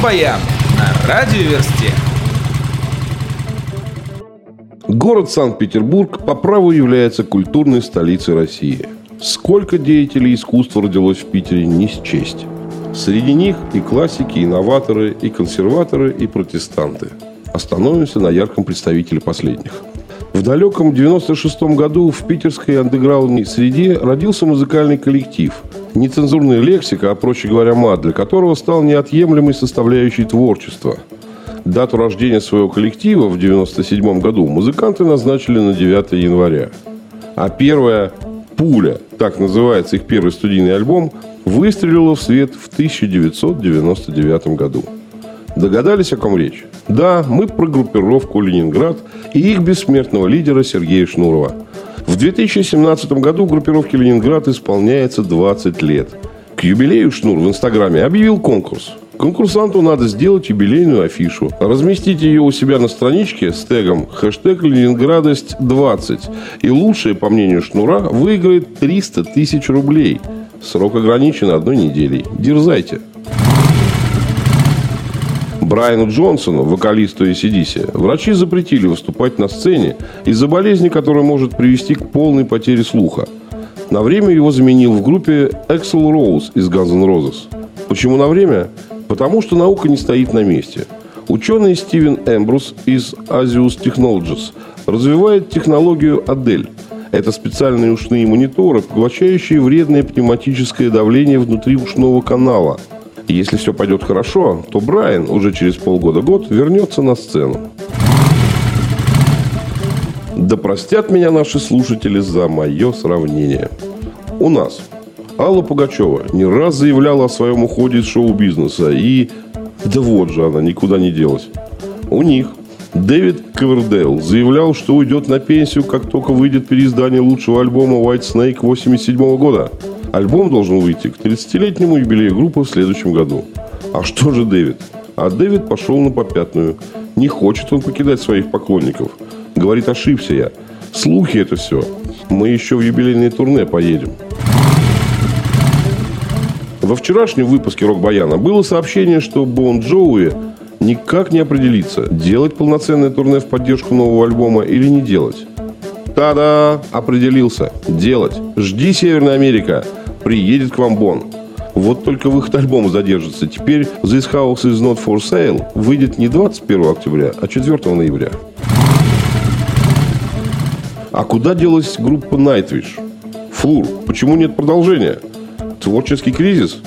Рок-баян на радиоверсте. Город Санкт-Петербург по праву является культурной столицей России. Сколько деятелей искусства родилось в Питере, не счесть. Среди них и классики, и инноваторы, и консерваторы, и протестанты. Остановимся на ярком представителе последних. В далеком 96 году в питерской андеграундной среде родился музыкальный коллектив. Нецензурная лексика, а проще говоря мат, для которого стал неотъемлемой составляющей творчества. Дату рождения своего коллектива в 97 году музыканты назначили на 9 января. А первая «Пуля», так называется их первый студийный альбом, выстрелила в свет в 1999 году. Догадались, о ком речь? Да, мы про группировку «Ленинград» и их бессмертного лидера Сергея Шнурова. В 2017 году группировке «Ленинград» исполняется 20 лет. К юбилею Шнур в Инстаграме объявил конкурс. Конкурсанту надо сделать юбилейную афишу. Разместить ее у себя на страничке с тегом хэштег «Ленинградость 20». И лучшее, по мнению Шнура, выиграет 300 тысяч рублей. Срок ограничен одной неделей. Дерзайте. Брайану Джонсону, вокалисту ACDC, врачи запретили выступать на сцене из-за болезни, которая может привести к полной потере слуха. На время его заменил в группе Эксел Роуз из Guns N' Roses. Почему на время? Потому что наука не стоит на месте. Ученый Стивен Эмбрус из Asius Technologies развивает технологию Адель. Это специальные ушные мониторы, поглощающие вредное пневматическое давление внутри ушного канала – и если все пойдет хорошо, то Брайан уже через полгода-год вернется на сцену. Да простят меня наши слушатели за мое сравнение. У нас Алла Пугачева не раз заявляла о своем уходе из шоу-бизнеса и... Да вот же она, никуда не делась. У них Дэвид Ковердейл заявлял, что уйдет на пенсию, как только выйдет переиздание лучшего альбома White Snake 87 года – Альбом должен выйти к 30-летнему юбилею группы в следующем году. А что же Дэвид? А Дэвид пошел на попятную. Не хочет он покидать своих поклонников. Говорит, ошибся я. Слухи это все. Мы еще в юбилейное турне поедем. Во вчерашнем выпуске «Рок-баяна» было сообщение, что Бон Джоуи никак не определится, делать полноценное турне в поддержку нового альбома или не делать. Та-да, определился. Делать. Жди, Северная Америка приедет к вам Бон. Вот только выход альбома задержится. Теперь This House is not for sale выйдет не 21 октября, а 4 ноября. А куда делась группа Nightwish? Флур, почему нет продолжения? Творческий кризис?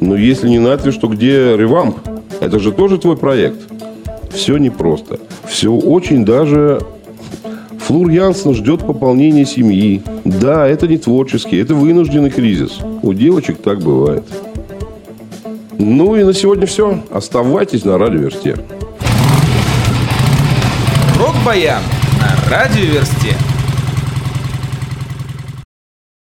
Но если не Nightwish, то где ревамп? Это же тоже твой проект. Все непросто. Все очень даже Флур Янсен ждет пополнения семьи. Да, это не творческий, это вынужденный кризис. У девочек так бывает. Ну и на сегодня все. Оставайтесь на радиоверсте. Рок-баян на радиоверсте.